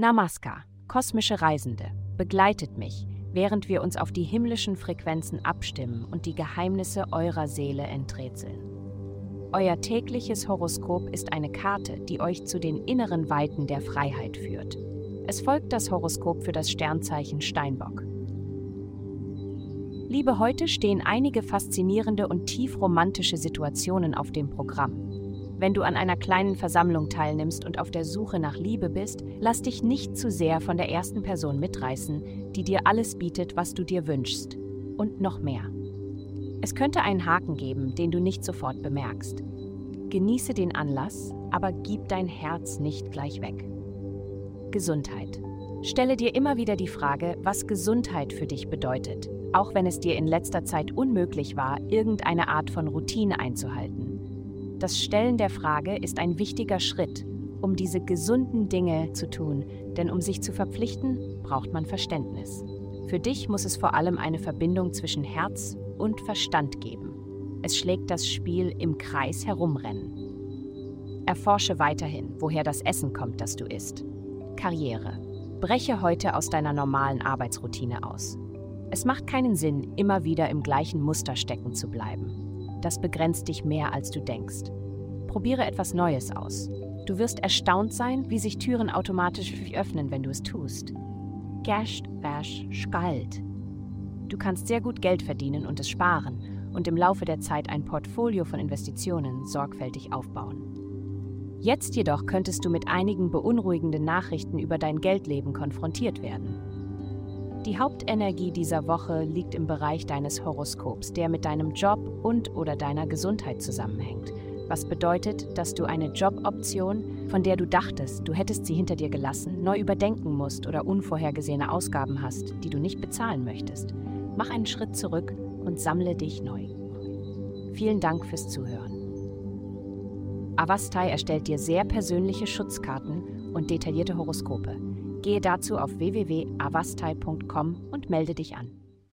Namaskar, kosmische Reisende, begleitet mich, während wir uns auf die himmlischen Frequenzen abstimmen und die Geheimnisse eurer Seele enträtseln. Euer tägliches Horoskop ist eine Karte, die euch zu den inneren Weiten der Freiheit führt. Es folgt das Horoskop für das Sternzeichen Steinbock. Liebe, heute stehen einige faszinierende und tief romantische Situationen auf dem Programm. Wenn du an einer kleinen Versammlung teilnimmst und auf der Suche nach Liebe bist, lass dich nicht zu sehr von der ersten Person mitreißen, die dir alles bietet, was du dir wünschst. Und noch mehr. Es könnte einen Haken geben, den du nicht sofort bemerkst. Genieße den Anlass, aber gib dein Herz nicht gleich weg. Gesundheit. Stelle dir immer wieder die Frage, was Gesundheit für dich bedeutet, auch wenn es dir in letzter Zeit unmöglich war, irgendeine Art von Routine einzuhalten. Das Stellen der Frage ist ein wichtiger Schritt, um diese gesunden Dinge zu tun, denn um sich zu verpflichten, braucht man Verständnis. Für dich muss es vor allem eine Verbindung zwischen Herz und Verstand geben. Es schlägt das Spiel im Kreis herumrennen. Erforsche weiterhin, woher das Essen kommt, das du isst. Karriere. Breche heute aus deiner normalen Arbeitsroutine aus. Es macht keinen Sinn, immer wieder im gleichen Muster stecken zu bleiben. Das begrenzt dich mehr, als du denkst. Probiere etwas Neues aus. Du wirst erstaunt sein, wie sich Türen automatisch für dich öffnen, wenn du es tust. Gasht, wasch, skalt. Du kannst sehr gut Geld verdienen und es sparen und im Laufe der Zeit ein Portfolio von Investitionen sorgfältig aufbauen. Jetzt jedoch könntest du mit einigen beunruhigenden Nachrichten über dein Geldleben konfrontiert werden. Die Hauptenergie dieser Woche liegt im Bereich deines Horoskops, der mit deinem Job und oder deiner Gesundheit zusammenhängt. Was bedeutet, dass du eine Joboption, von der du dachtest, du hättest sie hinter dir gelassen, neu überdenken musst oder unvorhergesehene Ausgaben hast, die du nicht bezahlen möchtest. Mach einen Schritt zurück und sammle dich neu. Vielen Dank fürs Zuhören. Avastai erstellt dir sehr persönliche Schutzkarten und detaillierte Horoskope. Gehe dazu auf www.avastai.com und melde dich an.